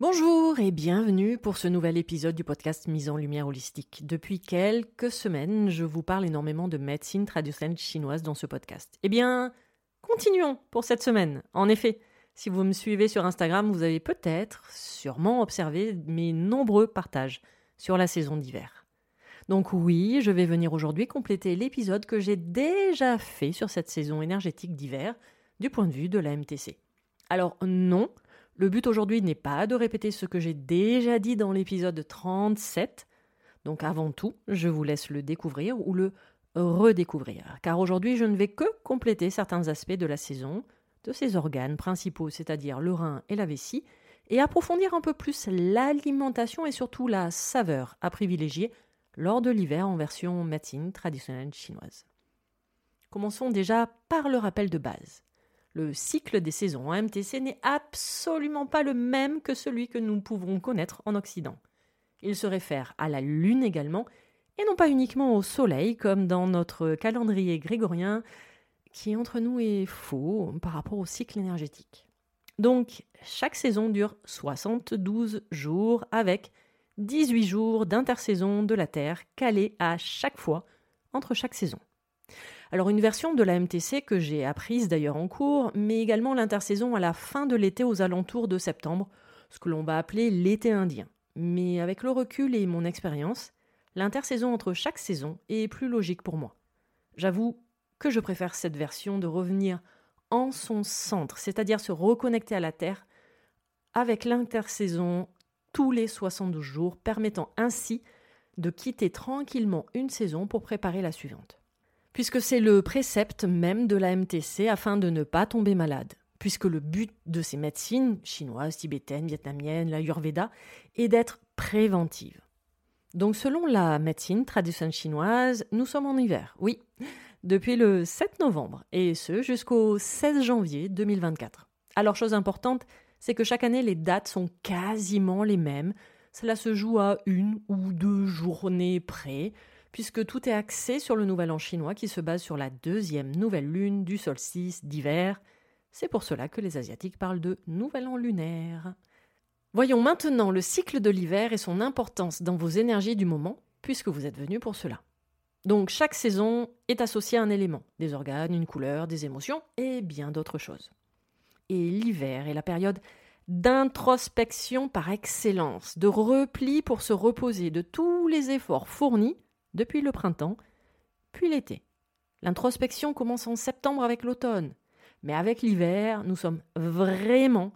Bonjour et bienvenue pour ce nouvel épisode du podcast Mise en Lumière Holistique. Depuis quelques semaines, je vous parle énormément de médecine traditionnelle chinoise dans ce podcast. Eh bien, continuons pour cette semaine. En effet, si vous me suivez sur Instagram, vous avez peut-être, sûrement observé mes nombreux partages sur la saison d'hiver. Donc oui, je vais venir aujourd'hui compléter l'épisode que j'ai déjà fait sur cette saison énergétique d'hiver du point de vue de la MTC. Alors non, le but aujourd'hui n'est pas de répéter ce que j'ai déjà dit dans l'épisode 37. Donc avant tout, je vous laisse le découvrir ou le redécouvrir. Car aujourd'hui, je ne vais que compléter certains aspects de la saison, de ses organes principaux, c'est-à-dire le rein et la vessie, et approfondir un peu plus l'alimentation et surtout la saveur à privilégier lors de l'hiver en version médecine traditionnelle chinoise. Commençons déjà par le rappel de base. Le cycle des saisons en MTC n'est absolument pas le même que celui que nous pouvons connaître en Occident. Il se réfère à la Lune également, et non pas uniquement au Soleil comme dans notre calendrier grégorien, qui entre nous est faux par rapport au cycle énergétique. Donc, chaque saison dure 72 jours avec 18 jours d'intersaison de la Terre calés à chaque fois entre chaque saison. Alors une version de la MTC que j'ai apprise d'ailleurs en cours, mais également l'intersaison à la fin de l'été aux alentours de septembre, ce que l'on va appeler l'été indien. Mais avec le recul et mon expérience, l'intersaison entre chaque saison est plus logique pour moi. J'avoue que je préfère cette version de revenir en son centre, c'est-à-dire se reconnecter à la Terre avec l'intersaison tous les 72 jours, permettant ainsi de quitter tranquillement une saison pour préparer la suivante puisque c'est le précepte même de la MTC afin de ne pas tomber malade, puisque le but de ces médecines, chinoises, tibétaines, vietnamiennes, l'ayurveda, est d'être préventive. Donc selon la médecine traditionnelle chinoise, nous sommes en hiver, oui, depuis le 7 novembre, et ce jusqu'au 16 janvier 2024. Alors chose importante, c'est que chaque année les dates sont quasiment les mêmes, cela se joue à une ou deux journées près, puisque tout est axé sur le nouvel an chinois qui se base sur la deuxième nouvelle lune du solstice d'hiver. C'est pour cela que les Asiatiques parlent de nouvel an lunaire. Voyons maintenant le cycle de l'hiver et son importance dans vos énergies du moment, puisque vous êtes venus pour cela. Donc chaque saison est associée à un élément, des organes, une couleur, des émotions et bien d'autres choses. Et l'hiver est la période d'introspection par excellence, de repli pour se reposer de tous les efforts fournis depuis le printemps, puis l'été. L'introspection commence en septembre avec l'automne, mais avec l'hiver, nous sommes vraiment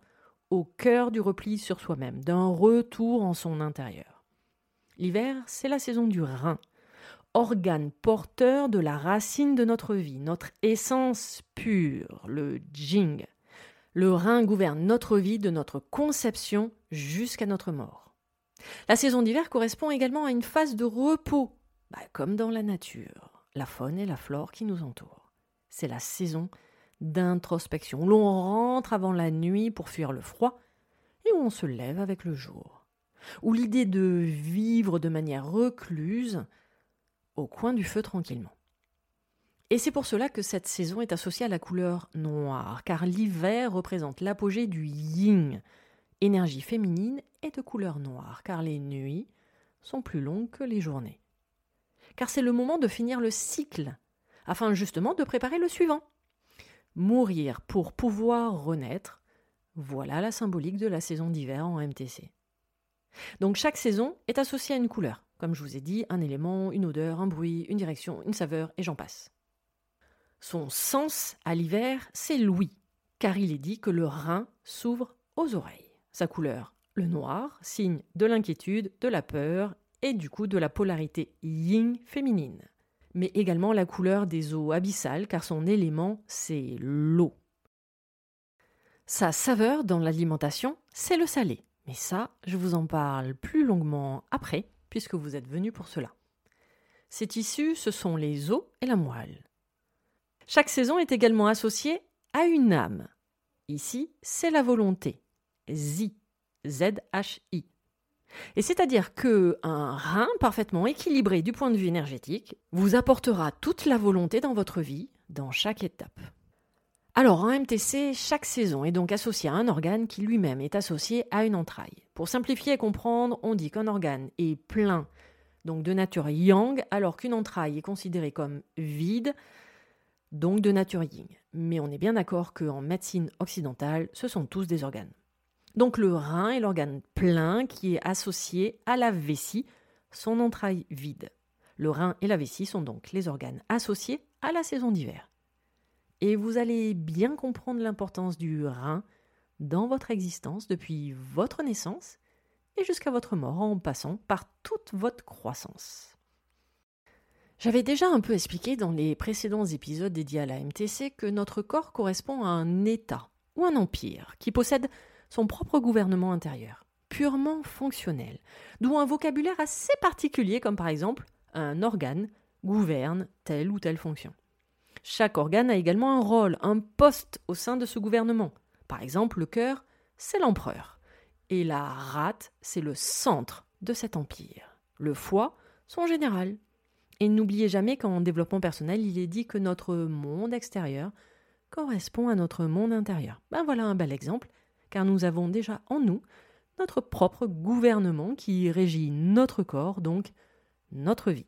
au cœur du repli sur soi-même, d'un retour en son intérieur. L'hiver, c'est la saison du rein, organe porteur de la racine de notre vie, notre essence pure, le jing. Le rein gouverne notre vie de notre conception jusqu'à notre mort. La saison d'hiver correspond également à une phase de repos, bah, comme dans la nature, la faune et la flore qui nous entourent. C'est la saison d'introspection, l'on rentre avant la nuit pour fuir le froid et où on se lève avec le jour, où l'idée de vivre de manière recluse au coin du feu tranquillement. Et c'est pour cela que cette saison est associée à la couleur noire, car l'hiver représente l'apogée du yin, énergie féminine, et de couleur noire, car les nuits sont plus longues que les journées. Car c'est le moment de finir le cycle, afin justement de préparer le suivant. Mourir pour pouvoir renaître, voilà la symbolique de la saison d'hiver en MTC. Donc chaque saison est associée à une couleur. Comme je vous ai dit, un élément, une odeur, un bruit, une direction, une saveur, et j'en passe. Son sens à l'hiver, c'est l'ouïe, car il est dit que le rein s'ouvre aux oreilles. Sa couleur, le noir, signe de l'inquiétude, de la peur et du coup de la polarité yin féminine. Mais également la couleur des eaux abyssales, car son élément, c'est l'eau. Sa saveur dans l'alimentation, c'est le salé. Mais ça, je vous en parle plus longuement après, puisque vous êtes venu pour cela. Ces tissus, ce sont les os et la moelle. Chaque saison est également associée à une âme. Ici, c'est la volonté. Z, Z-H-I. Et c'est-à-dire que un rein parfaitement équilibré du point de vue énergétique vous apportera toute la volonté dans votre vie, dans chaque étape. Alors, en MTC, chaque saison est donc associée à un organe qui lui-même est associé à une entraille. Pour simplifier et comprendre, on dit qu'un organe est plein, donc de nature yang, alors qu'une entraille est considérée comme vide, donc de nature yin. Mais on est bien d'accord qu'en médecine occidentale, ce sont tous des organes. Donc le rein est l'organe plein qui est associé à la vessie, son entraille vide. Le rein et la vessie sont donc les organes associés à la saison d'hiver. Et vous allez bien comprendre l'importance du rein dans votre existence depuis votre naissance et jusqu'à votre mort en passant par toute votre croissance. J'avais déjà un peu expliqué dans les précédents épisodes dédiés à la MTC que notre corps correspond à un État ou un empire qui possède son propre gouvernement intérieur, purement fonctionnel, d'où un vocabulaire assez particulier comme par exemple un organe gouverne telle ou telle fonction. Chaque organe a également un rôle, un poste au sein de ce gouvernement, par exemple, le cœur, c'est l'empereur. Et la rate, c'est le centre de cet empire. Le foie, son général. Et n'oubliez jamais qu'en développement personnel, il est dit que notre monde extérieur correspond à notre monde intérieur. Ben voilà un bel exemple, car nous avons déjà en nous notre propre gouvernement qui régit notre corps, donc notre vie.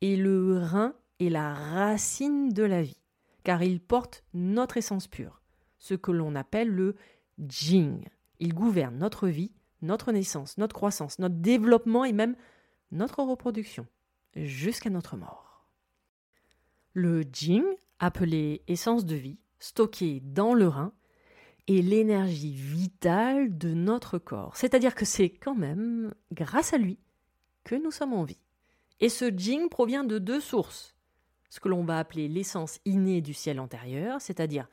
Et le rein est la racine de la vie, car il porte notre essence pure ce que l'on appelle le Jing. Il gouverne notre vie, notre naissance, notre croissance, notre développement et même notre reproduction, jusqu'à notre mort. Le Jing, appelé essence de vie, stocké dans le rein, est l'énergie vitale de notre corps. C'est-à-dire que c'est quand même grâce à lui que nous sommes en vie. Et ce Jing provient de deux sources. Ce que l'on va appeler l'essence innée du ciel antérieur, c'est-à-dire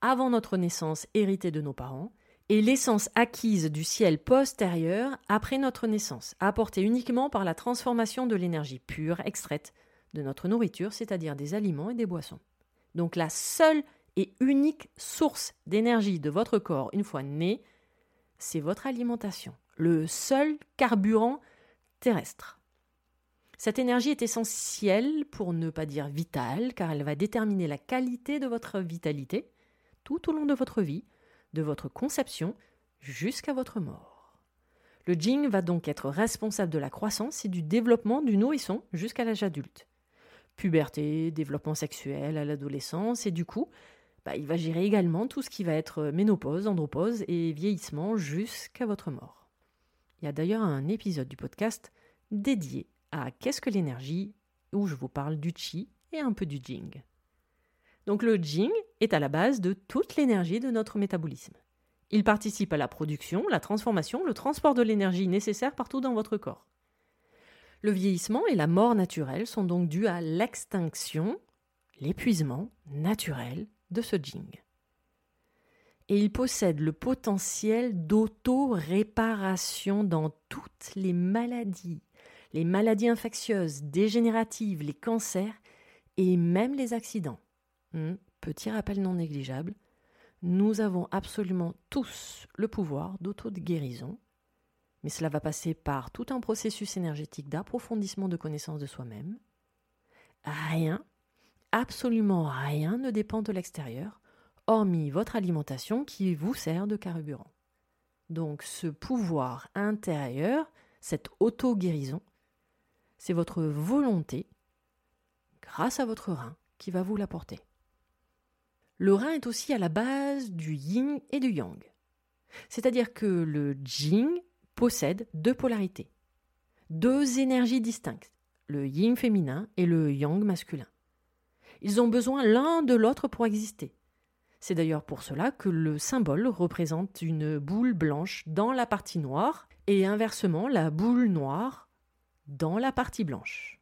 avant notre naissance héritée de nos parents, et l'essence acquise du ciel postérieur après notre naissance, apportée uniquement par la transformation de l'énergie pure extraite de notre nourriture, c'est-à-dire des aliments et des boissons. Donc la seule et unique source d'énergie de votre corps une fois né, c'est votre alimentation, le seul carburant terrestre. Cette énergie est essentielle, pour ne pas dire vitale, car elle va déterminer la qualité de votre vitalité, tout au long de votre vie, de votre conception jusqu'à votre mort. Le Jing va donc être responsable de la croissance et du développement du nourrisson jusqu'à l'âge adulte. Puberté, développement sexuel à l'adolescence, et du coup, bah, il va gérer également tout ce qui va être ménopause, andropause et vieillissement jusqu'à votre mort. Il y a d'ailleurs un épisode du podcast dédié à Qu'est-ce que l'énergie? où je vous parle du chi et un peu du jing. Donc le Jing est à la base de toute l'énergie de notre métabolisme. Il participe à la production, la transformation, le transport de l'énergie nécessaire partout dans votre corps. Le vieillissement et la mort naturelle sont donc dus à l'extinction, l'épuisement naturel de ce jing. Et il possède le potentiel d'auto-réparation dans toutes les maladies, les maladies infectieuses, dégénératives, les cancers et même les accidents. Hmm, petit rappel non négligeable, nous avons absolument tous le pouvoir d'auto-guérison, mais cela va passer par tout un processus énergétique d'approfondissement de connaissance de soi-même. Rien, absolument rien ne dépend de l'extérieur, hormis votre alimentation qui vous sert de carburant. Donc ce pouvoir intérieur, cette auto-guérison, c'est votre volonté, grâce à votre rein, qui va vous l'apporter. Le rein est aussi à la base du yin et du yang. C'est-à-dire que le jing possède deux polarités, deux énergies distinctes, le yin féminin et le yang masculin. Ils ont besoin l'un de l'autre pour exister. C'est d'ailleurs pour cela que le symbole représente une boule blanche dans la partie noire et inversement la boule noire dans la partie blanche.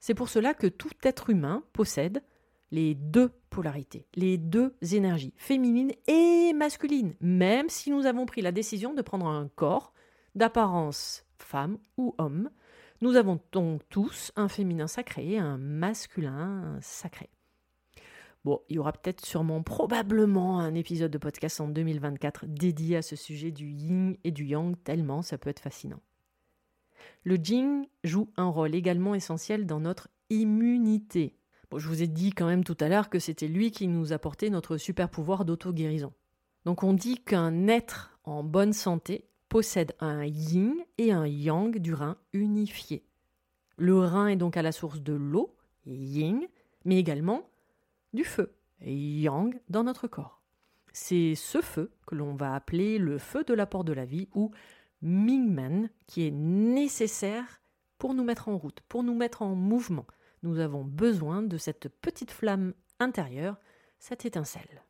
C'est pour cela que tout être humain possède les deux polarités, les deux énergies, féminines et masculines, même si nous avons pris la décision de prendre un corps d'apparence femme ou homme, nous avons donc tous un féminin sacré et un masculin sacré. Bon, il y aura peut-être sûrement probablement un épisode de podcast en 2024 dédié à ce sujet du yin et du yang, tellement ça peut être fascinant. Le jing joue un rôle également essentiel dans notre immunité. Bon, je vous ai dit quand même tout à l'heure que c'était lui qui nous apportait notre super pouvoir d'auto-guérison. Donc on dit qu'un être en bonne santé possède un yin et un yang du rein unifié. Le rein est donc à la source de l'eau, yin, mais également du feu, yang, dans notre corps. C'est ce feu que l'on va appeler le feu de l'apport de la vie ou Mingmen qui est nécessaire pour nous mettre en route, pour nous mettre en mouvement. Nous avons besoin de cette petite flamme intérieure, cette étincelle.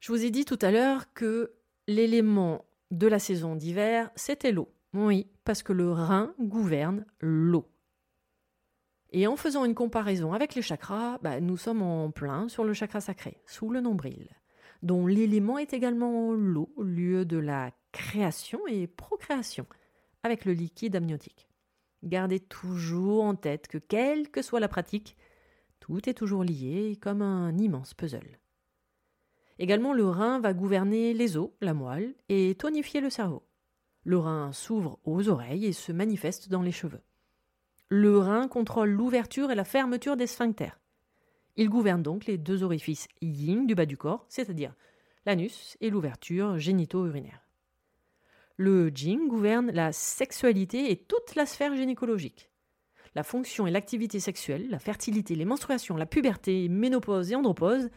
Je vous ai dit tout à l'heure que l'élément de la saison d'hiver, c'était l'eau. Oui, parce que le rein gouverne l'eau. Et en faisant une comparaison avec les chakras, bah, nous sommes en plein sur le chakra sacré, sous le nombril, dont l'élément est également l'eau, lieu de la création et procréation, avec le liquide amniotique. Gardez toujours en tête que quelle que soit la pratique, tout est toujours lié comme un immense puzzle. Également, le rein va gouverner les os, la moelle, et tonifier le cerveau. Le rein s'ouvre aux oreilles et se manifeste dans les cheveux. Le rein contrôle l'ouverture et la fermeture des sphincters. Il gouverne donc les deux orifices yin du bas du corps, c'est-à-dire l'anus et l'ouverture génito-urinaire. Le jing gouverne la sexualité et toute la sphère gynécologique. La fonction et l'activité sexuelle, la fertilité, les menstruations, la puberté, ménopause et andropause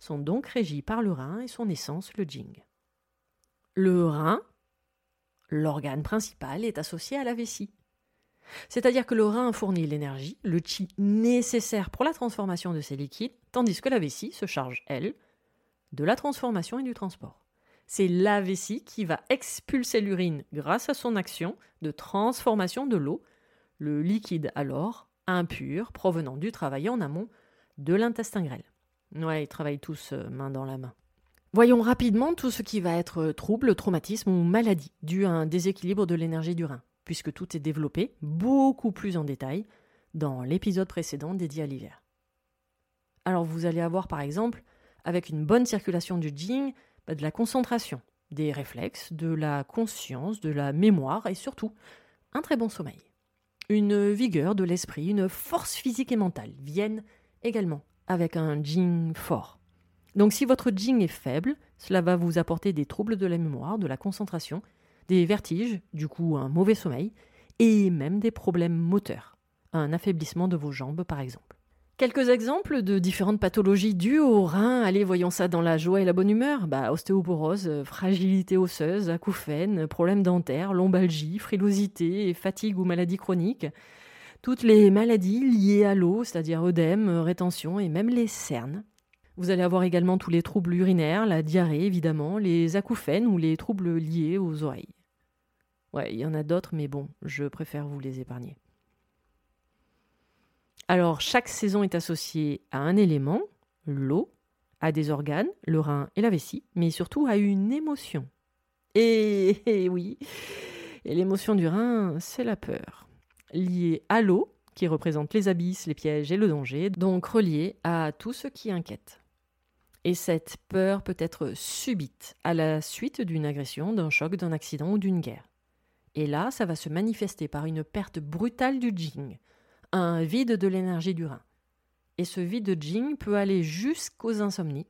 sont donc régis par le rein et son essence, le jing. Le rein, l'organe principal, est associé à la vessie. C'est-à-dire que le rein fournit l'énergie, le chi nécessaire pour la transformation de ces liquides, tandis que la vessie se charge, elle, de la transformation et du transport. C'est la vessie qui va expulser l'urine grâce à son action de transformation de l'eau, le liquide alors impur provenant du travail en amont de l'intestin grêle. Ouais, ils travaillent tous euh, main dans la main. Voyons rapidement tout ce qui va être euh, trouble, traumatisme ou maladie dû à un déséquilibre de l'énergie du rein puisque tout est développé beaucoup plus en détail dans l'épisode précédent dédié à l'hiver. Alors vous allez avoir par exemple, avec une bonne circulation du jing, bah, de la concentration, des réflexes, de la conscience, de la mémoire et surtout un très bon sommeil. Une vigueur de l'esprit, une force physique et mentale viennent également avec un jing fort. Donc si votre jing est faible, cela va vous apporter des troubles de la mémoire, de la concentration des vertiges, du coup un mauvais sommeil, et même des problèmes moteurs, un affaiblissement de vos jambes par exemple. Quelques exemples de différentes pathologies dues au rein. Allez, voyons ça dans la joie et la bonne humeur. Bah, ostéoporose, fragilité osseuse, acouphène, problèmes dentaires, lombalgie, frilosité, fatigue ou maladie chronique. Toutes les maladies liées à l'eau, c'est-à-dire œdème, rétention et même les cernes. Vous allez avoir également tous les troubles urinaires, la diarrhée évidemment, les acouphènes ou les troubles liés aux oreilles. Ouais, il y en a d'autres, mais bon, je préfère vous les épargner. Alors, chaque saison est associée à un élément, l'eau, à des organes, le rein et la vessie, mais surtout à une émotion. Et, oui, et l'émotion du rein, c'est la peur, liée à l'eau, qui représente les abysses, les pièges et le danger, donc reliée à tout ce qui inquiète. Et cette peur peut être subite, à la suite d'une agression, d'un choc, d'un accident ou d'une guerre. Et là, ça va se manifester par une perte brutale du jing, un vide de l'énergie du rein. Et ce vide de jing peut aller jusqu'aux insomnies,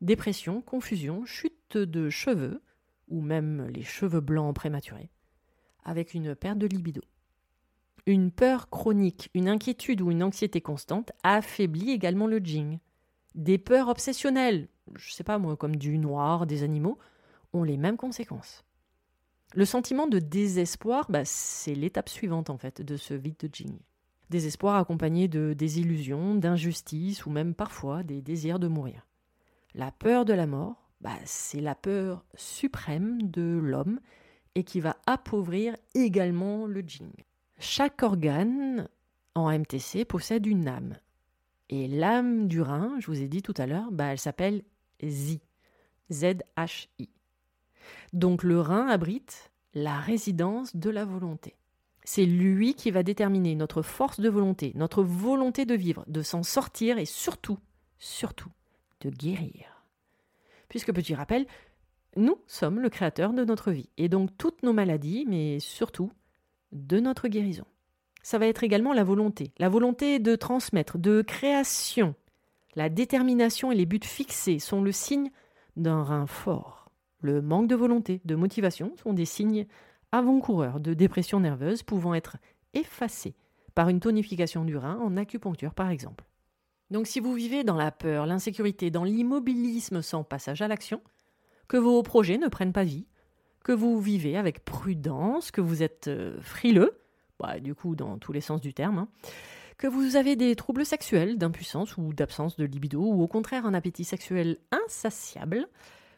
dépression, confusion, chute de cheveux, ou même les cheveux blancs prématurés, avec une perte de libido. Une peur chronique, une inquiétude ou une anxiété constante affaiblit également le jing. Des peurs obsessionnelles, je sais pas moi, comme du noir, des animaux, ont les mêmes conséquences. Le sentiment de désespoir, bah, c'est l'étape suivante en fait de ce vide de jing. Désespoir accompagné de désillusions, d'injustices ou même parfois des désirs de mourir. La peur de la mort, bah, c'est la peur suprême de l'homme et qui va appauvrir également le jing. Chaque organe en MTC possède une âme. Et l'âme du rein, je vous ai dit tout à l'heure, bah, elle s'appelle ZI. Z-H-I. Donc le rein abrite la résidence de la volonté. C'est lui qui va déterminer notre force de volonté, notre volonté de vivre, de s'en sortir et surtout, surtout, de guérir. Puisque, petit rappel, nous sommes le créateur de notre vie, et donc toutes nos maladies, mais surtout de notre guérison. Ça va être également la volonté, la volonté de transmettre, de création. La détermination et les buts fixés sont le signe d'un rein fort. Le manque de volonté, de motivation sont des signes avant-coureurs de dépression nerveuse pouvant être effacés par une tonification du rein en acupuncture par exemple. Donc si vous vivez dans la peur, l'insécurité, dans l'immobilisme sans passage à l'action, que vos projets ne prennent pas vie, que vous vivez avec prudence, que vous êtes euh, frileux, bah, du coup dans tous les sens du terme, hein, que vous avez des troubles sexuels, d'impuissance ou d'absence de libido, ou au contraire un appétit sexuel insatiable,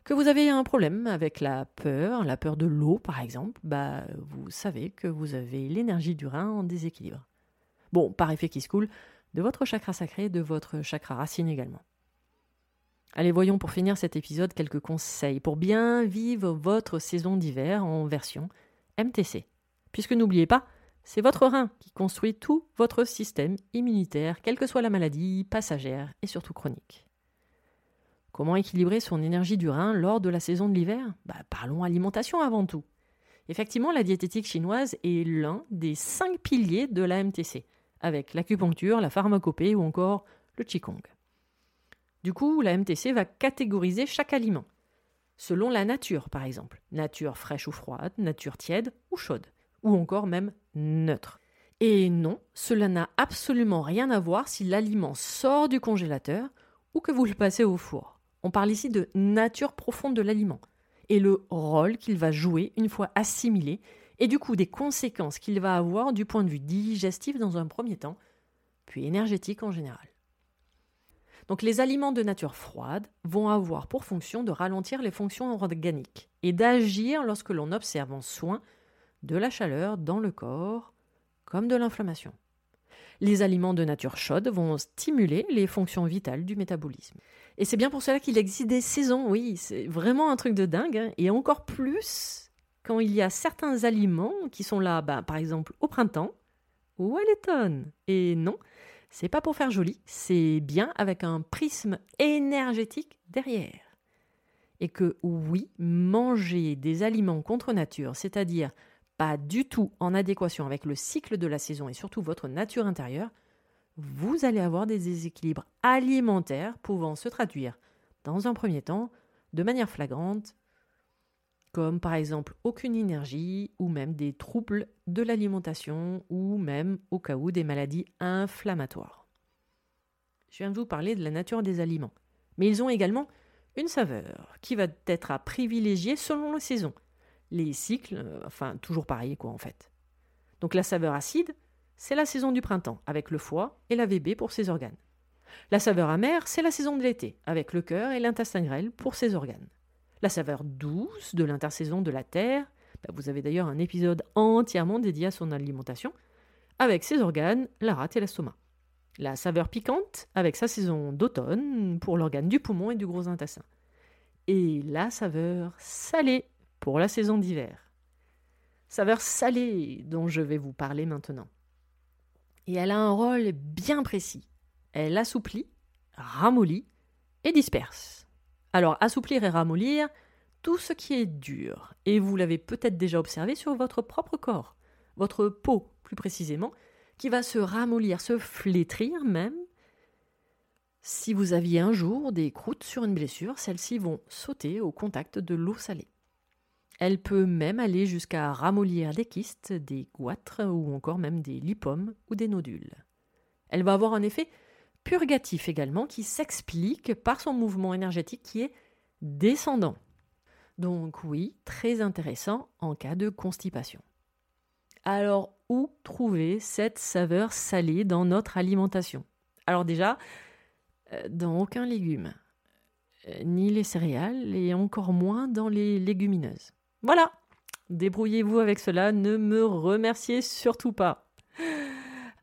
que vous avez un problème avec la peur, la peur de l'eau par exemple, bah, vous savez que vous avez l'énergie du rein en déséquilibre. Bon, par effet qui se coule, de votre chakra sacré, de votre chakra racine également. Allez, voyons pour finir cet épisode quelques conseils pour bien vivre votre saison d'hiver en version MTC. Puisque n'oubliez pas, c'est votre rein qui construit tout votre système immunitaire, quelle que soit la maladie, passagère et surtout chronique. Comment équilibrer son énergie du rein lors de la saison de l'hiver? Bah, Parlons alimentation avant tout. Effectivement, la diététique chinoise est l'un des cinq piliers de la MTC, avec l'acupuncture, la pharmacopée ou encore le qigong. Du coup, la MTC va catégoriser chaque aliment, selon la nature par exemple, nature fraîche ou froide, nature tiède ou chaude, ou encore même neutre. Et non, cela n'a absolument rien à voir si l'aliment sort du congélateur ou que vous le passez au four. On parle ici de nature profonde de l'aliment et le rôle qu'il va jouer une fois assimilé et du coup des conséquences qu'il va avoir du point de vue digestif dans un premier temps, puis énergétique en général. Donc les aliments de nature froide vont avoir pour fonction de ralentir les fonctions organiques et d'agir lorsque l'on observe en soin de la chaleur dans le corps comme de l'inflammation. Les aliments de nature chaude vont stimuler les fonctions vitales du métabolisme. Et c'est bien pour cela qu'il existe des saisons, oui, c'est vraiment un truc de dingue, hein. et encore plus quand il y a certains aliments qui sont là, bah, par exemple au printemps ou à l'automne. Et non, c'est pas pour faire joli, c'est bien avec un prisme énergétique derrière. Et que oui, manger des aliments contre nature, c'est-à-dire pas du tout en adéquation avec le cycle de la saison et surtout votre nature intérieure, vous allez avoir des déséquilibres alimentaires pouvant se traduire, dans un premier temps, de manière flagrante, comme par exemple aucune énergie ou même des troubles de l'alimentation ou même au cas où des maladies inflammatoires. Je viens de vous parler de la nature des aliments, mais ils ont également une saveur qui va être à privilégier selon les saisons les cycles, euh, enfin toujours pareil quoi en fait. Donc la saveur acide, c'est la saison du printemps, avec le foie et la VB pour ses organes. La saveur amère, c'est la saison de l'été, avec le cœur et l'intestin grêle pour ses organes. La saveur douce de l'intersaison de la terre, bah, vous avez d'ailleurs un épisode entièrement dédié à son alimentation, avec ses organes, la rate et l'estomac. La saveur piquante, avec sa saison d'automne, pour l'organe du poumon et du gros intestin. Et la saveur salée, pour la saison d'hiver. Saveur salée dont je vais vous parler maintenant. Et elle a un rôle bien précis. Elle assouplit, ramollit et disperse. Alors assouplir et ramollir, tout ce qui est dur, et vous l'avez peut-être déjà observé sur votre propre corps, votre peau plus précisément, qui va se ramollir, se flétrir même. Si vous aviez un jour des croûtes sur une blessure, celles-ci vont sauter au contact de l'eau salée. Elle peut même aller jusqu'à ramollir des kystes, des goitres ou encore même des lipomes ou des nodules. Elle va avoir un effet purgatif également qui s'explique par son mouvement énergétique qui est descendant. Donc oui, très intéressant en cas de constipation. Alors où trouver cette saveur salée dans notre alimentation? Alors déjà, euh, dans aucun légume, euh, ni les céréales et encore moins dans les légumineuses. Voilà, débrouillez-vous avec cela, ne me remerciez surtout pas.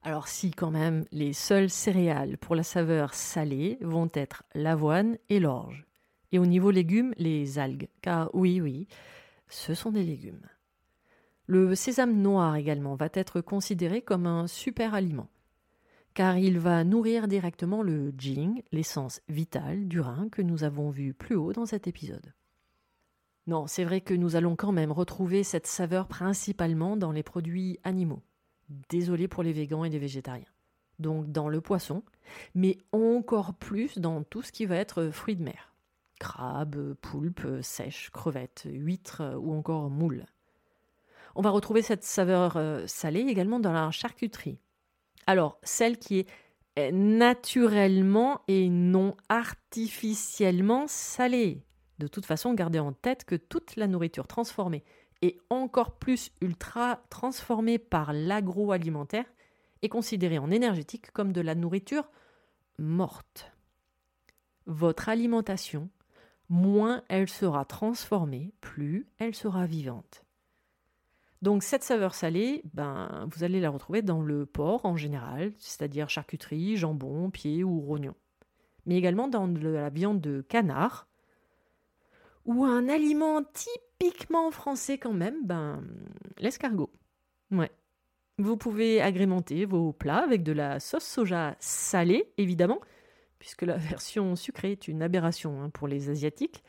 Alors si quand même, les seules céréales pour la saveur salée vont être l'avoine et l'orge. Et au niveau légumes, les algues, car oui, oui, ce sont des légumes. Le sésame noir également va être considéré comme un super aliment, car il va nourrir directement le jing, l'essence vitale du rein que nous avons vu plus haut dans cet épisode. Non, c'est vrai que nous allons quand même retrouver cette saveur principalement dans les produits animaux. Désolé pour les végans et les végétariens. Donc dans le poisson, mais encore plus dans tout ce qui va être fruits de mer. Crabes, poulpes, sèches, crevettes, huîtres ou encore moules. On va retrouver cette saveur euh, salée également dans la charcuterie. Alors, celle qui est naturellement et non artificiellement salée. De toute façon, gardez en tête que toute la nourriture transformée et encore plus ultra transformée par l'agroalimentaire est considérée en énergétique comme de la nourriture morte. Votre alimentation, moins elle sera transformée, plus elle sera vivante. Donc cette saveur salée, ben, vous allez la retrouver dans le porc en général, c'est-à-dire charcuterie, jambon, pied ou rognon. Mais également dans la viande de canard, ou un aliment typiquement français quand même, ben, l'escargot. Ouais. Vous pouvez agrémenter vos plats avec de la sauce soja salée, évidemment, puisque la version sucrée est une aberration hein, pour les Asiatiques.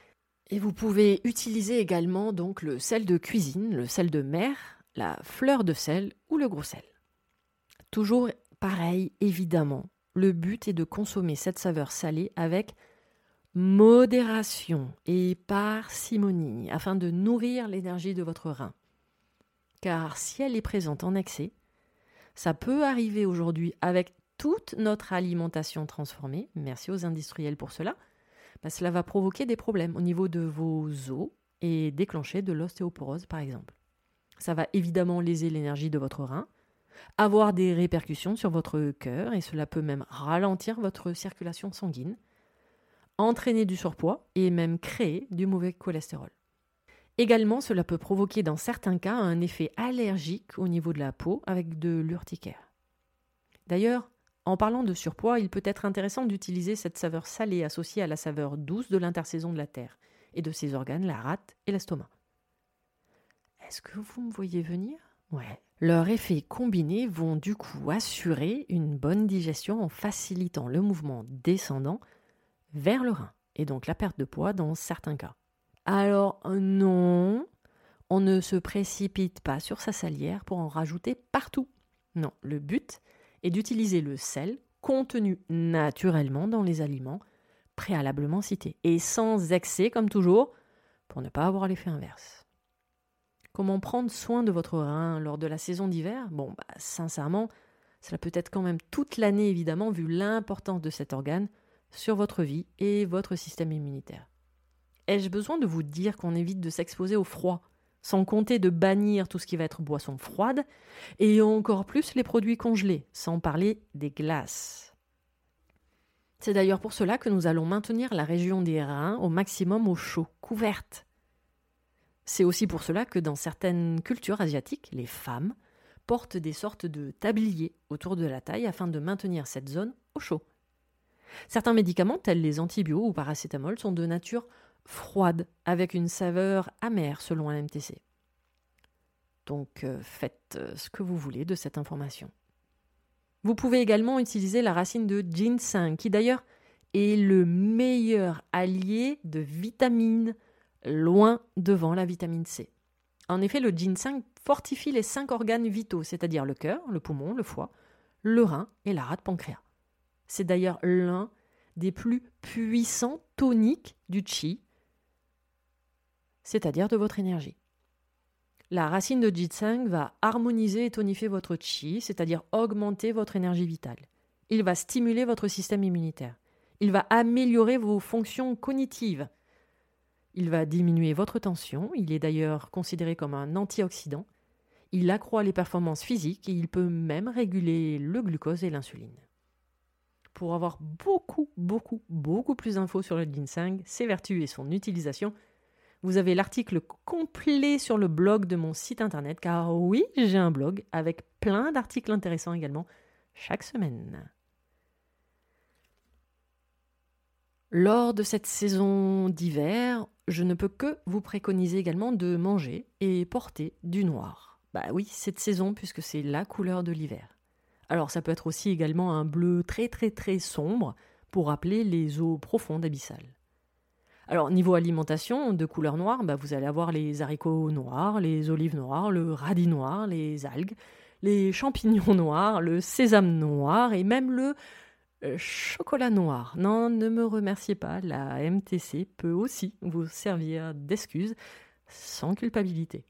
Et vous pouvez utiliser également donc le sel de cuisine, le sel de mer, la fleur de sel ou le gros sel. Toujours pareil, évidemment. Le but est de consommer cette saveur salée avec modération et parcimonie afin de nourrir l'énergie de votre rein. Car si elle est présente en excès, ça peut arriver aujourd'hui avec toute notre alimentation transformée, merci aux industriels pour cela, bah, cela va provoquer des problèmes au niveau de vos os et déclencher de l'ostéoporose par exemple. Ça va évidemment léser l'énergie de votre rein, avoir des répercussions sur votre cœur et cela peut même ralentir votre circulation sanguine entraîner du surpoids et même créer du mauvais cholestérol. Également, cela peut provoquer dans certains cas un effet allergique au niveau de la peau avec de l'urticaire. D'ailleurs, en parlant de surpoids, il peut être intéressant d'utiliser cette saveur salée associée à la saveur douce de l'intersaison de la terre et de ses organes, la rate et l'estomac. Est-ce que vous me voyez venir? Ouais. Leurs effets combinés vont du coup assurer une bonne digestion en facilitant le mouvement descendant vers le rein, et donc la perte de poids dans certains cas. Alors non, on ne se précipite pas sur sa salière pour en rajouter partout. Non, le but est d'utiliser le sel contenu naturellement dans les aliments préalablement cités, et sans excès comme toujours, pour ne pas avoir l'effet inverse. Comment prendre soin de votre rein lors de la saison d'hiver? Bon, bah, sincèrement, cela peut être quand même toute l'année évidemment, vu l'importance de cet organe sur votre vie et votre système immunitaire. Ai-je besoin de vous dire qu'on évite de s'exposer au froid, sans compter de bannir tout ce qui va être boisson froide, et encore plus les produits congelés, sans parler des glaces? C'est d'ailleurs pour cela que nous allons maintenir la région des reins au maximum au chaud, couverte. C'est aussi pour cela que dans certaines cultures asiatiques, les femmes portent des sortes de tabliers autour de la taille afin de maintenir cette zone au chaud. Certains médicaments, tels les antibiotiques ou paracétamol, sont de nature froide, avec une saveur amère selon un MTC. Donc euh, faites euh, ce que vous voulez de cette information. Vous pouvez également utiliser la racine de ginseng, qui d'ailleurs est le meilleur allié de vitamine, loin devant la vitamine C. En effet, le ginseng fortifie les cinq organes vitaux, c'est-à-dire le cœur, le poumon, le foie, le rein et la rate pancréas. C'est d'ailleurs l'un des plus puissants toniques du chi, c'est-à-dire de votre énergie. La racine de ginseng va harmoniser et tonifier votre chi, c'est-à-dire augmenter votre énergie vitale. Il va stimuler votre système immunitaire. Il va améliorer vos fonctions cognitives. Il va diminuer votre tension. Il est d'ailleurs considéré comme un antioxydant. Il accroît les performances physiques et il peut même réguler le glucose et l'insuline. Pour avoir beaucoup, beaucoup, beaucoup plus d'infos sur le ginseng, ses vertus et son utilisation, vous avez l'article complet sur le blog de mon site internet, car oui, j'ai un blog avec plein d'articles intéressants également chaque semaine. Lors de cette saison d'hiver, je ne peux que vous préconiser également de manger et porter du noir. Bah oui, cette saison, puisque c'est la couleur de l'hiver. Alors ça peut être aussi également un bleu très très très sombre pour rappeler les eaux profondes abyssales. Alors, niveau alimentation, de couleur noire, bah, vous allez avoir les haricots noirs, les olives noires, le radis noir, les algues, les champignons noirs, le sésame noir et même le euh, chocolat noir. Non, ne me remerciez pas, la MTC peut aussi vous servir d'excuse sans culpabilité.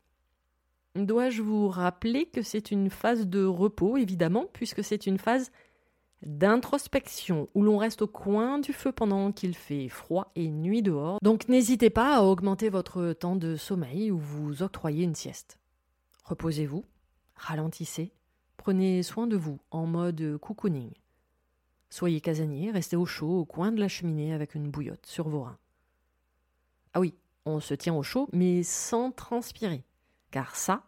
Dois-je vous rappeler que c'est une phase de repos, évidemment, puisque c'est une phase d'introspection où l'on reste au coin du feu pendant qu'il fait froid et nuit dehors. Donc n'hésitez pas à augmenter votre temps de sommeil ou vous octroyer une sieste. Reposez-vous, ralentissez, prenez soin de vous en mode cocooning. Soyez casanier, restez au chaud au coin de la cheminée avec une bouillotte sur vos reins. Ah oui, on se tient au chaud mais sans transpirer, car ça,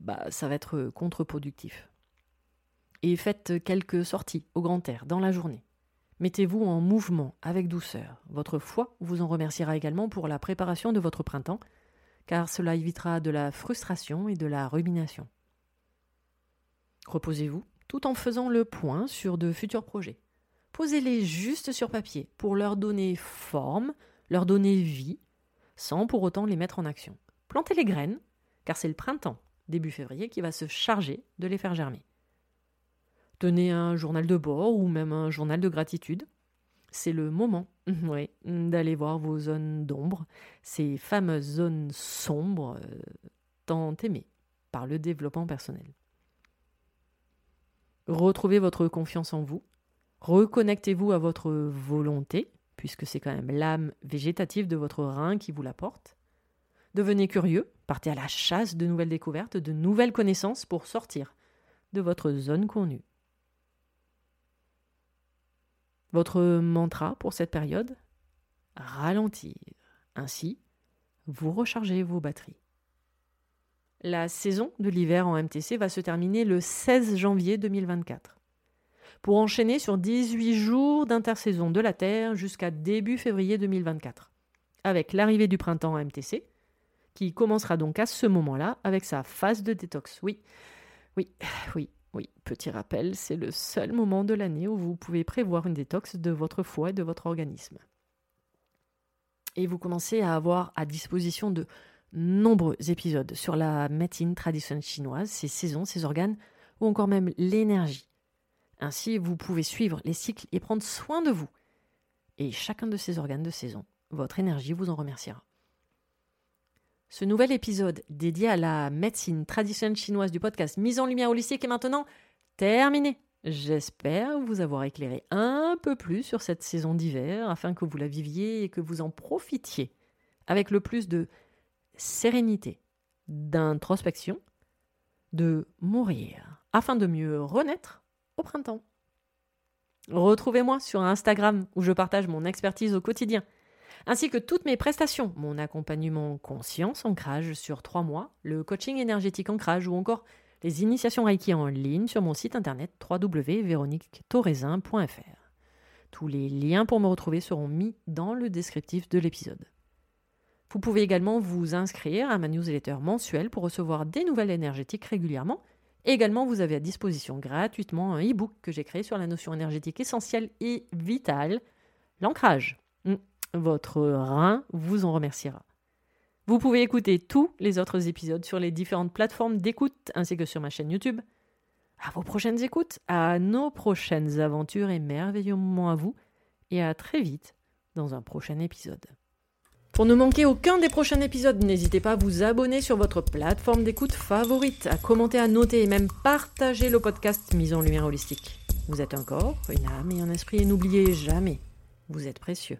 bah ça va être contre-productif et faites quelques sorties au grand air dans la journée. Mettez-vous en mouvement avec douceur. Votre foie vous en remerciera également pour la préparation de votre printemps, car cela évitera de la frustration et de la rumination. Reposez-vous tout en faisant le point sur de futurs projets. Posez-les juste sur papier pour leur donner forme, leur donner vie, sans pour autant les mettre en action. Plantez les graines, car c'est le printemps, début février, qui va se charger de les faire germer. Tenez un journal de bord ou même un journal de gratitude. C'est le moment d'aller voir vos zones d'ombre, ces fameuses zones sombres euh, tant aimées par le développement personnel. Retrouvez votre confiance en vous, reconnectez-vous à votre volonté, puisque c'est quand même l'âme végétative de votre rein qui vous l'apporte. Devenez curieux, partez à la chasse de nouvelles découvertes, de nouvelles connaissances pour sortir de votre zone connue. Votre mantra pour cette période Ralentir. Ainsi, vous rechargez vos batteries. La saison de l'hiver en MTC va se terminer le 16 janvier 2024. Pour enchaîner sur 18 jours d'intersaison de la Terre jusqu'à début février 2024. Avec l'arrivée du printemps en MTC, qui commencera donc à ce moment-là avec sa phase de détox. Oui, oui, oui, oui, petit rappel, c'est le seul moment de l'année où vous pouvez prévoir une détox de votre foie et de votre organisme. Et vous commencez à avoir à disposition de nombreux épisodes sur la médecine traditionnelle chinoise, ses saisons, ses organes, ou encore même l'énergie. Ainsi, vous pouvez suivre les cycles et prendre soin de vous. Et chacun de ces organes de saison, votre énergie vous en remerciera. Ce nouvel épisode dédié à la médecine traditionnelle chinoise du podcast Mise en lumière holistique est maintenant terminé. J'espère vous avoir éclairé un peu plus sur cette saison d'hiver afin que vous la viviez et que vous en profitiez avec le plus de sérénité, d'introspection, de mourir afin de mieux renaître au printemps. Retrouvez-moi sur Instagram où je partage mon expertise au quotidien, ainsi que toutes mes prestations, mon accompagnement conscience ancrage sur trois mois, le coaching énergétique ancrage ou encore les initiations Reiki en ligne sur mon site internet www.véroniquetoraisin.fr. Tous les liens pour me retrouver seront mis dans le descriptif de l'épisode. Vous pouvez également vous inscrire à ma newsletter mensuelle pour recevoir des nouvelles énergétiques régulièrement. également, vous avez à disposition gratuitement un e-book que j'ai créé sur la notion énergétique essentielle et vitale, l'ancrage. Votre rein vous en remerciera. Vous pouvez écouter tous les autres épisodes sur les différentes plateformes d'écoute ainsi que sur ma chaîne YouTube. À vos prochaines écoutes, à nos prochaines aventures et merveilleux moments à vous, et à très vite dans un prochain épisode. Pour ne manquer aucun des prochains épisodes, n'hésitez pas à vous abonner sur votre plateforme d'écoute favorite, à commenter, à noter et même partager le podcast Mise en Lumière Holistique. Vous êtes un corps, une âme et un esprit et n'oubliez jamais, vous êtes précieux.